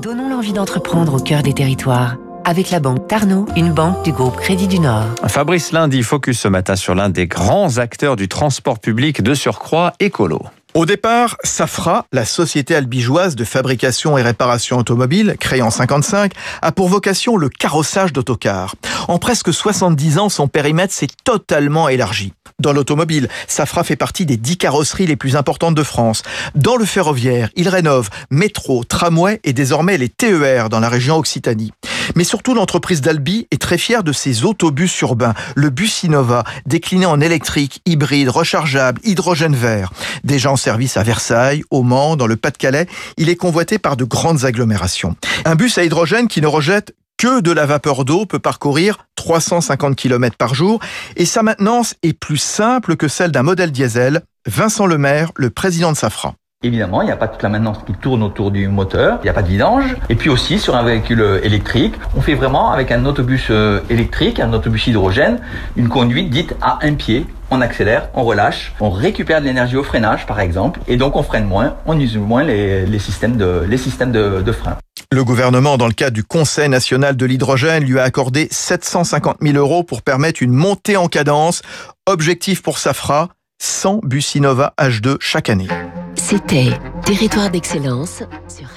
Donnons l'envie d'entreprendre au cœur des territoires. Avec la banque Tarno, une banque du groupe Crédit du Nord. Fabrice Lundi focus ce matin sur l'un des grands acteurs du transport public de surcroît écolo. Au départ, Safra, la société albigeoise de fabrication et réparation automobile, créée en 55, a pour vocation le carrossage d'autocars. En presque 70 ans, son périmètre s'est totalement élargi. Dans l'automobile, Safra fait partie des 10 carrosseries les plus importantes de France. Dans le ferroviaire, il rénove métro, tramway et désormais les TER dans la région Occitanie. Mais surtout, l'entreprise d'Albi est très fière de ses autobus urbains, le bus Innova, décliné en électrique, hybride, rechargeable, hydrogène vert. Déjà en service à Versailles, au Mans, dans le Pas-de-Calais, il est convoité par de grandes agglomérations. Un bus à hydrogène qui ne rejette que de la vapeur d'eau peut parcourir 350 km par jour et sa maintenance est plus simple que celle d'un modèle diesel. Vincent Lemaire, le président de Safran. Évidemment, il n'y a pas toute la maintenance qui tourne autour du moteur, il n'y a pas de vidange. Et puis aussi, sur un véhicule électrique, on fait vraiment avec un autobus euh, électrique, un autobus hydrogène, une conduite dite à un pied. On accélère, on relâche, on récupère de l'énergie au freinage par exemple, et donc on freine moins, on use moins les, systèmes, de, frein. Le gouvernement, dans le cadre du Conseil national de l'hydrogène, lui a accordé 750 000 euros pour permettre une montée en cadence. Objectif pour Safra, 100 bus Innova H2 chaque année. C'était Territoire d'excellence sur